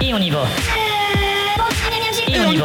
いいお肉。いいお肉。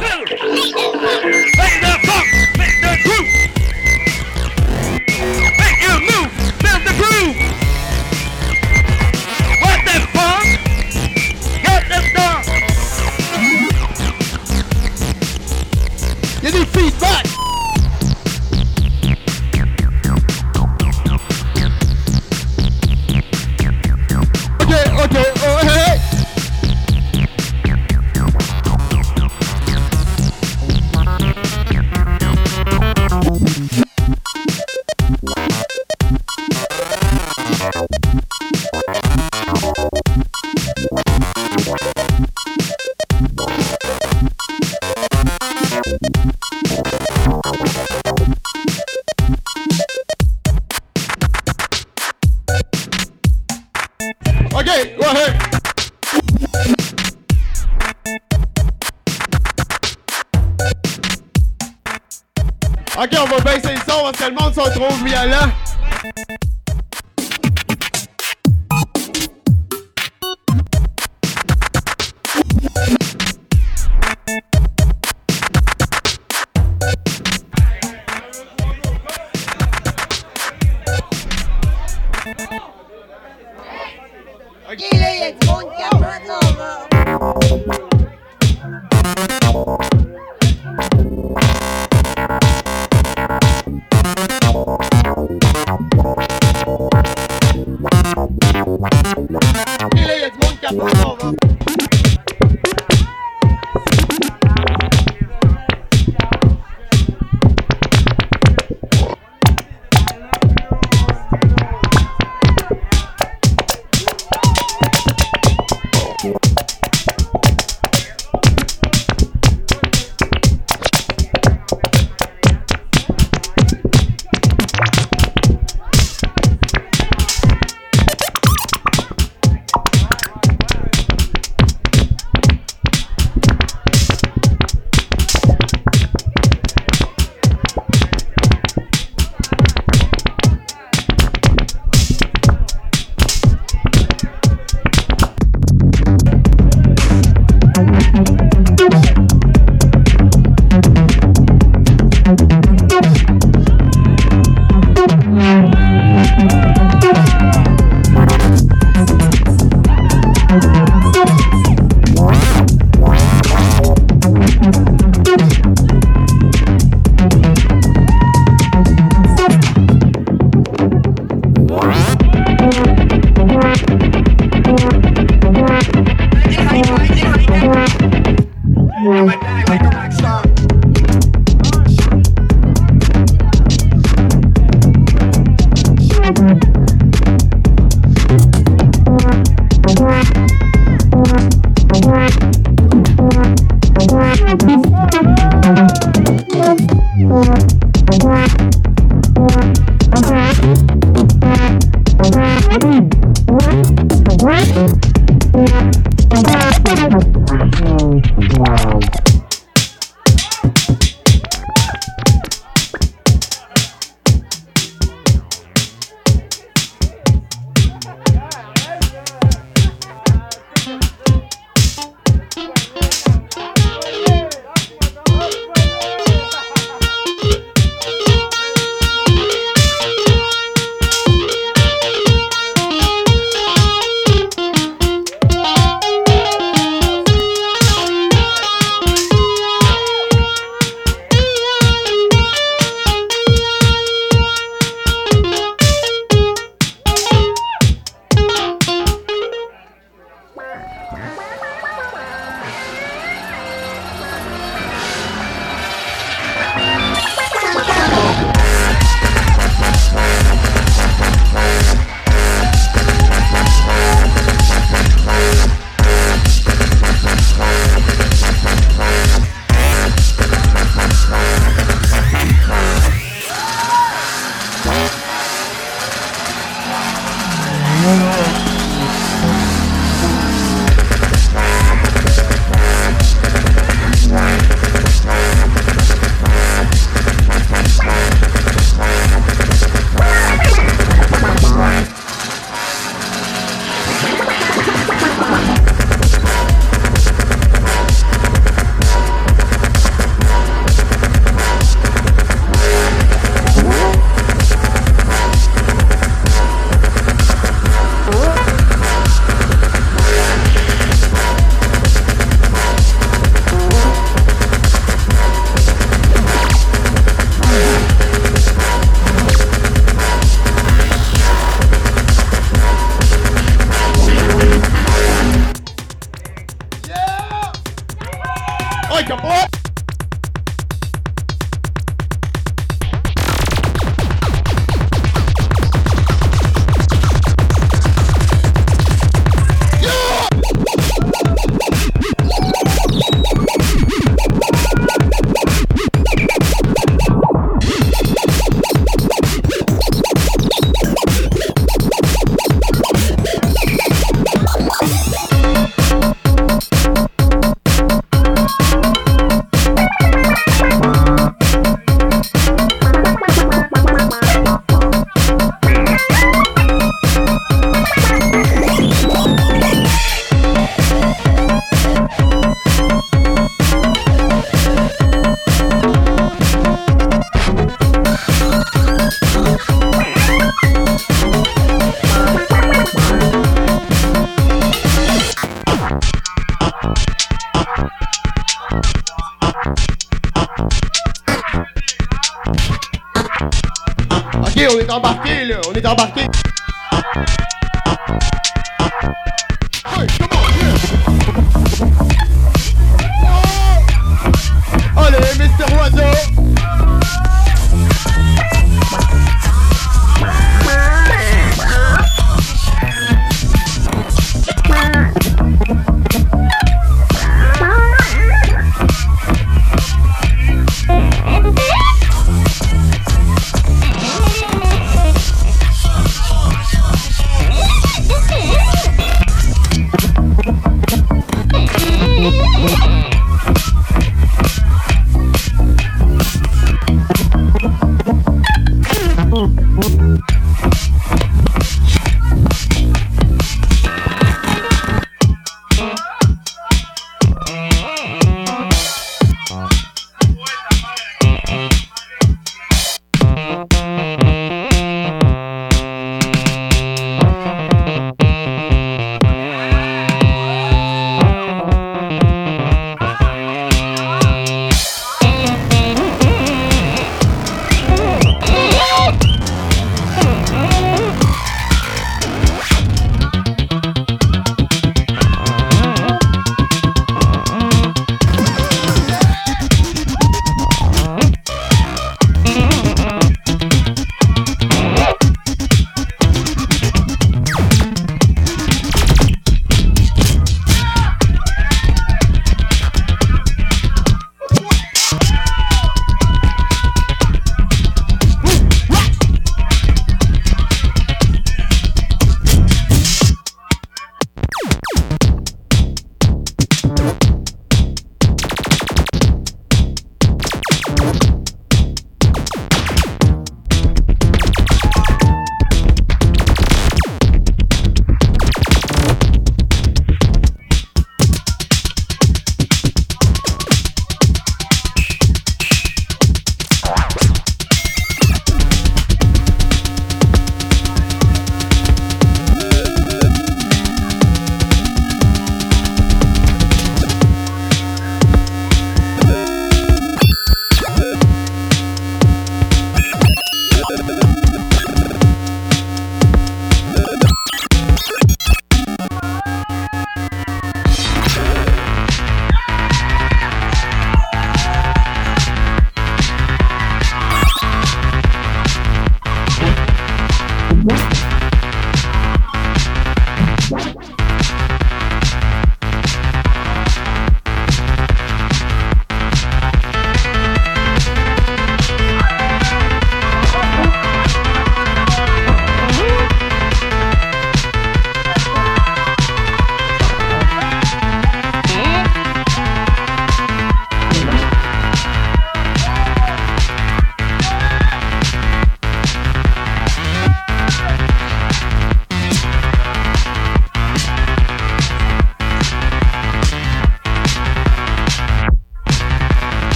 Make the funk, make the groove.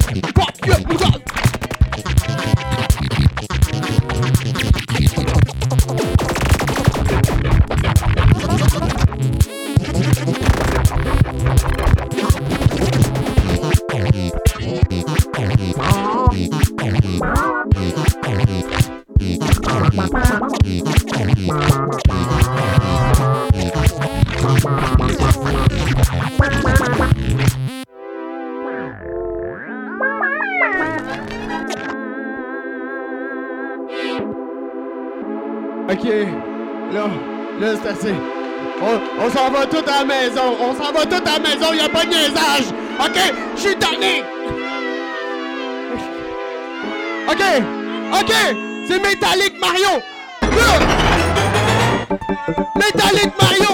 Thank you. On s'en va tout à la maison, y a pas de niaisage. Ok, je suis tanné. Ok, ok, c'est Métallique Mario. Métallique Mario,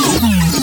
Brasil.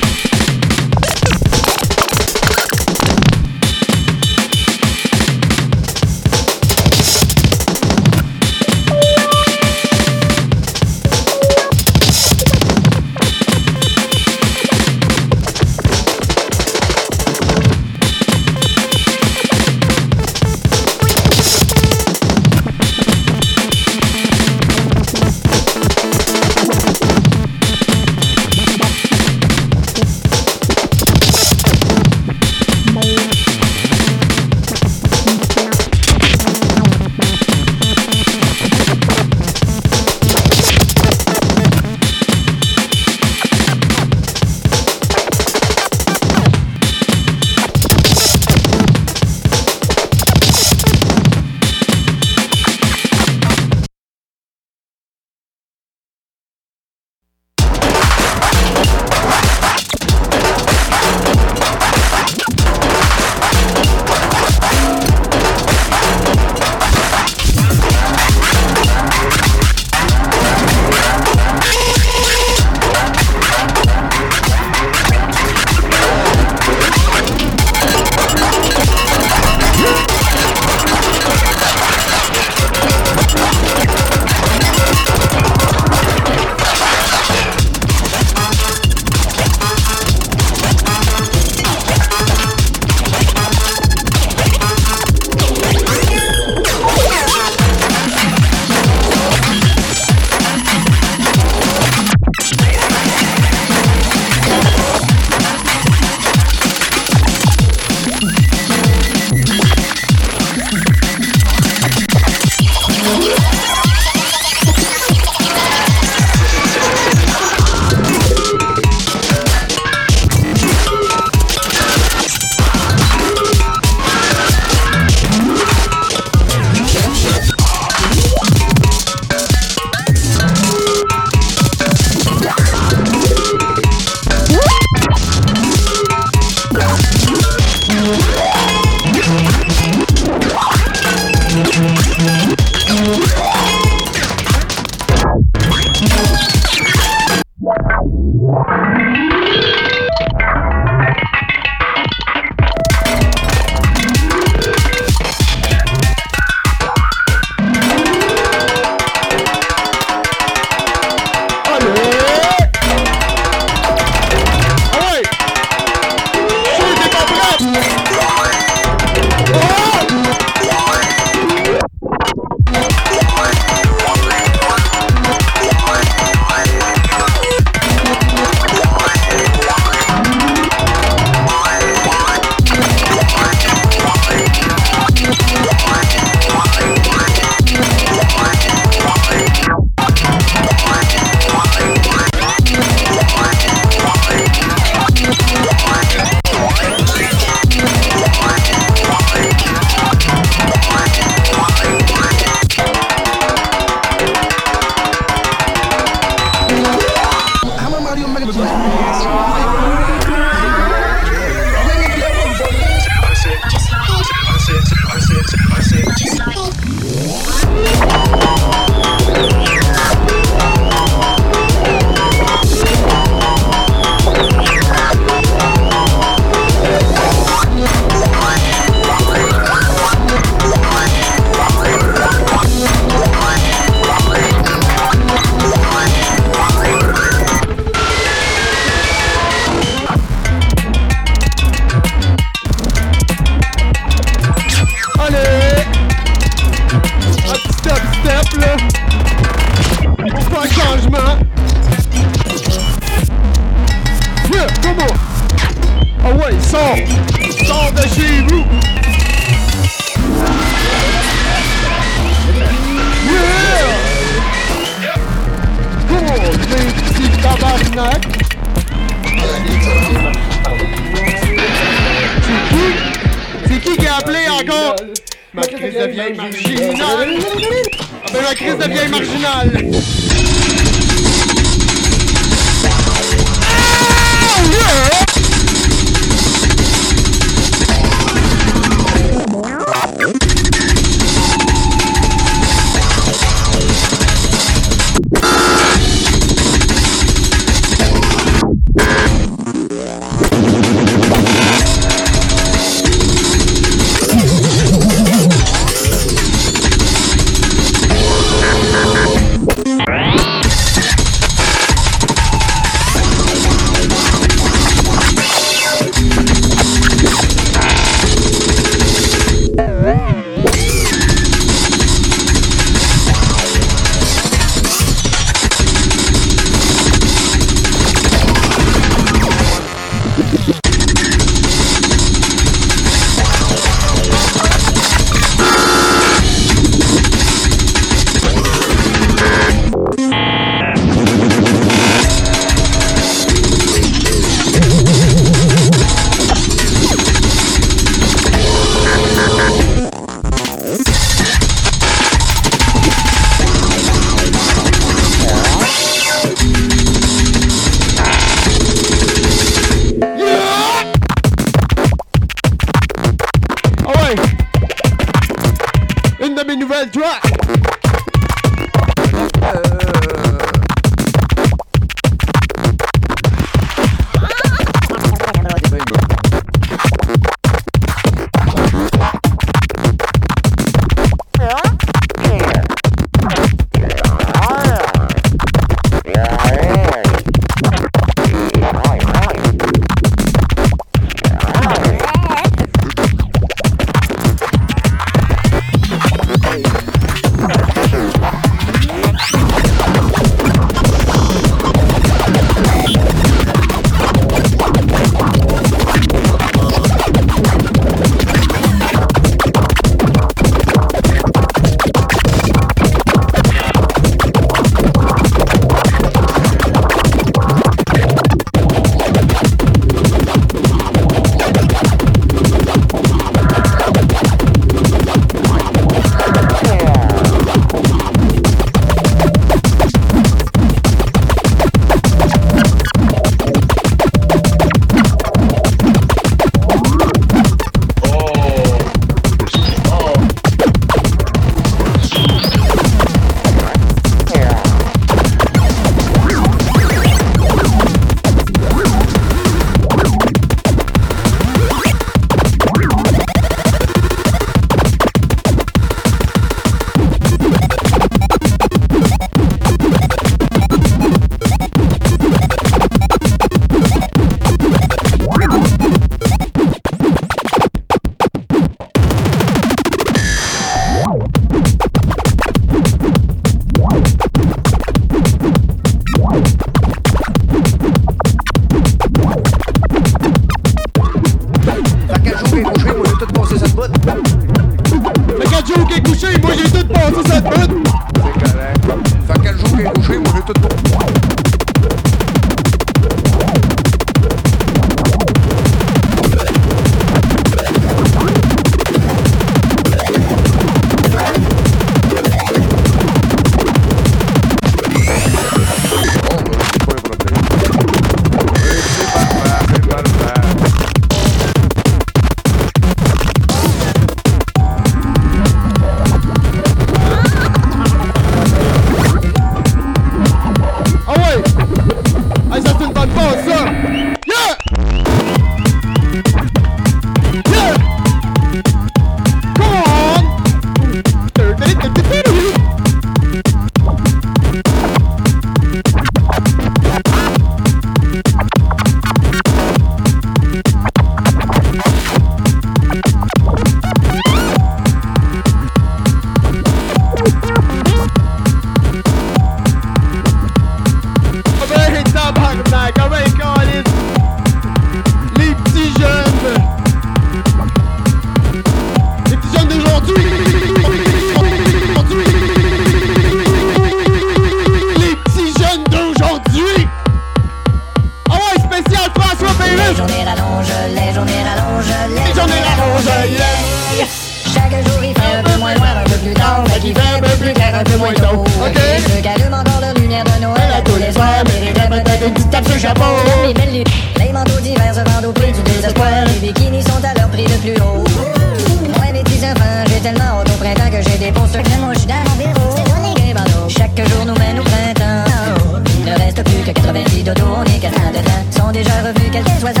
Quelques oiseaux.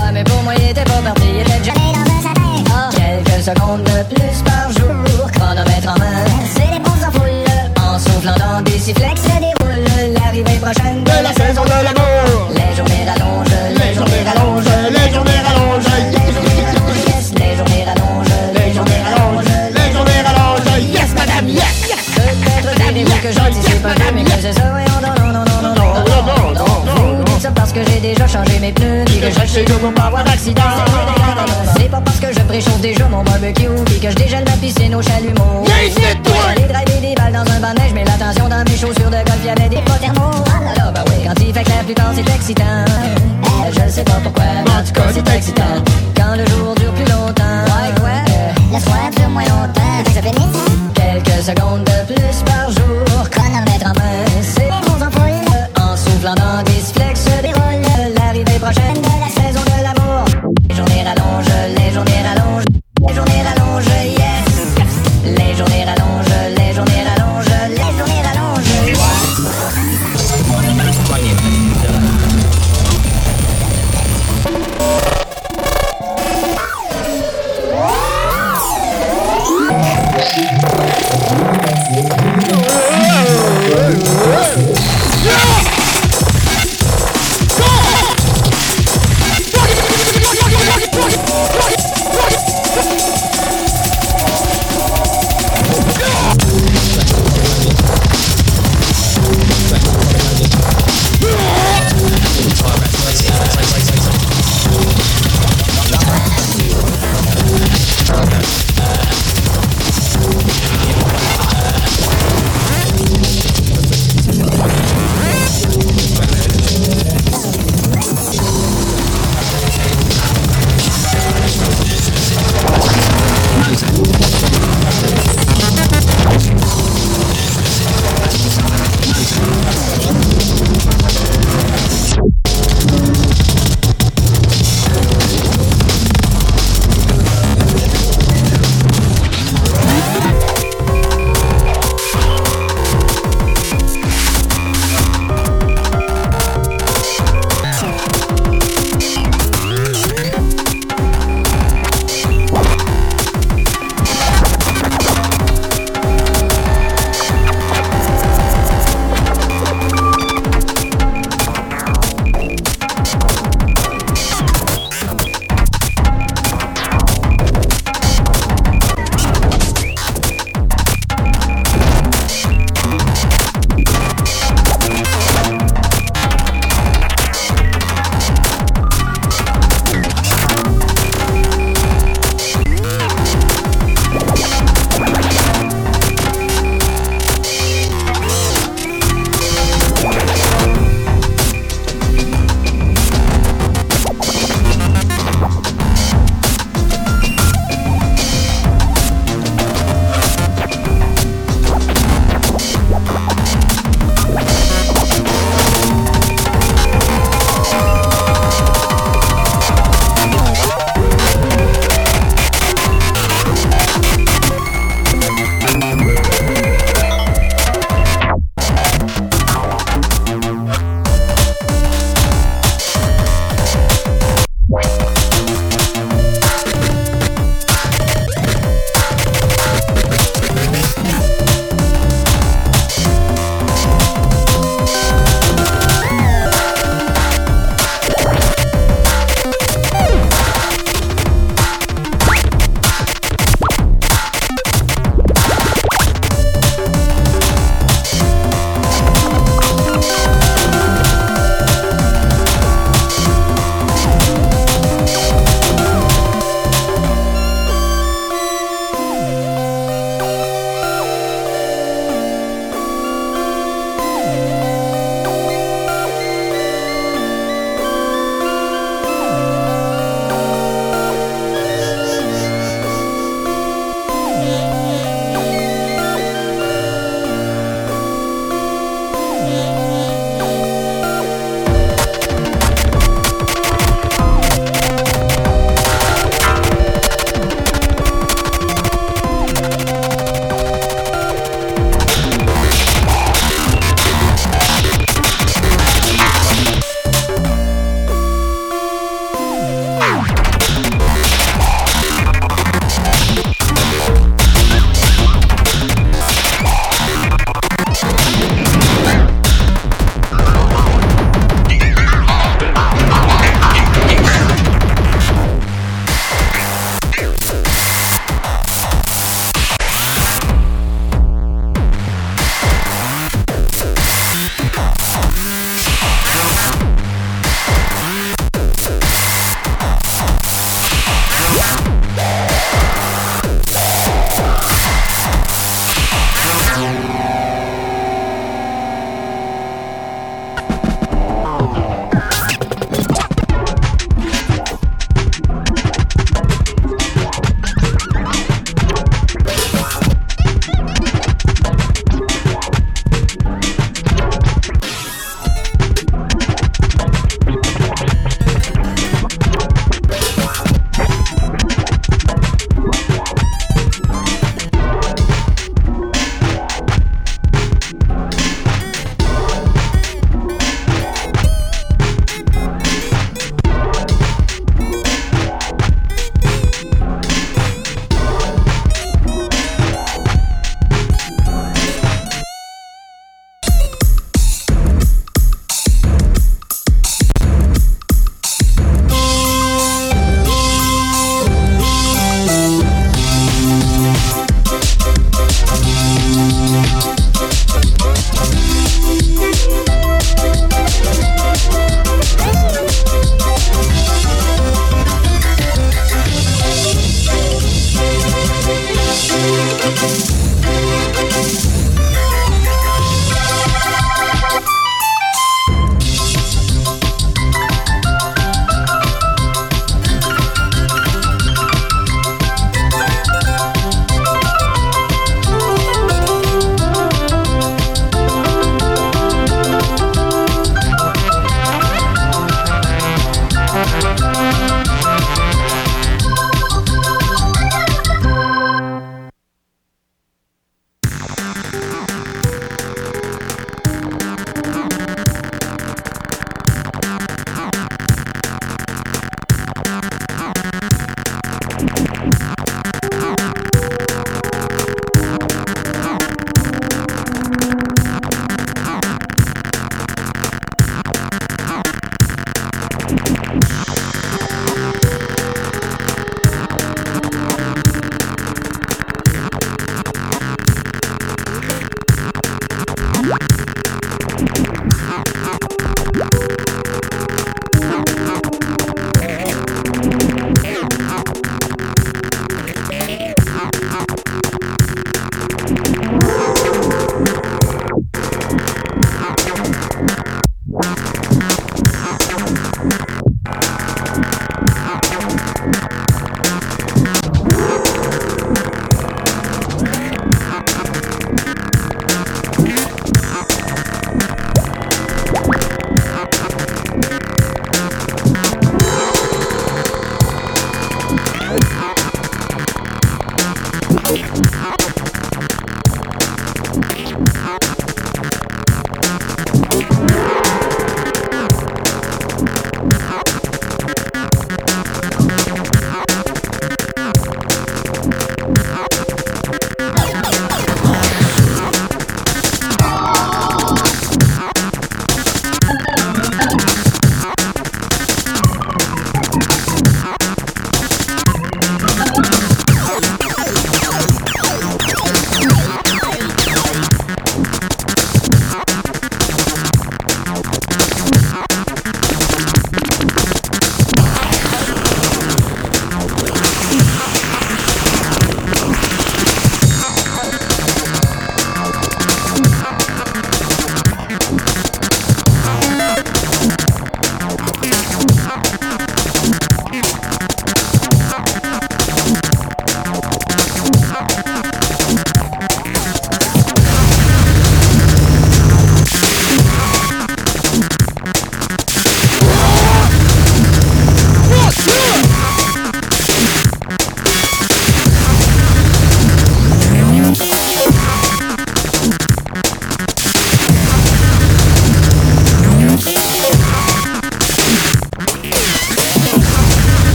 Ouais, mais pour moi, il était pas parti, il était déjà dans un sapin. Ah, Quelques secondes de plus par jour, chronomètre en main. C'est les bons en foule. En soufflant dans des sifflets se déroule l'arrivée prochaine De la saison de l'amour! Les journées rallongent, déjà changé mes pneus, puis que je chez nous pour pas avoir d'accident. C'est pas parce que je préchauffe déjà mon barbecue, puis que je dégèle ma piscine au chalumeau. J'allais driver des balles dans un de neige, mais l'attention dans mes chaussures de golf, y'avait des pots thermaux. Ah là là, bah oui, quand il fait clair plus tard, c'est excitant. Je sais pas pourquoi, mais en tout cas, c'est excitant. Quand le jour dure plus longtemps. Ouais, quoi? Le soir dure moins longtemps. Ça? Quelques secondes de plus par jour. Chronomètre en main, c'est bons ampoules. En soufflant dans des déroule l'arrivée prochaine de la saison de l'amour. Les journées rallongent, les journées rallongent,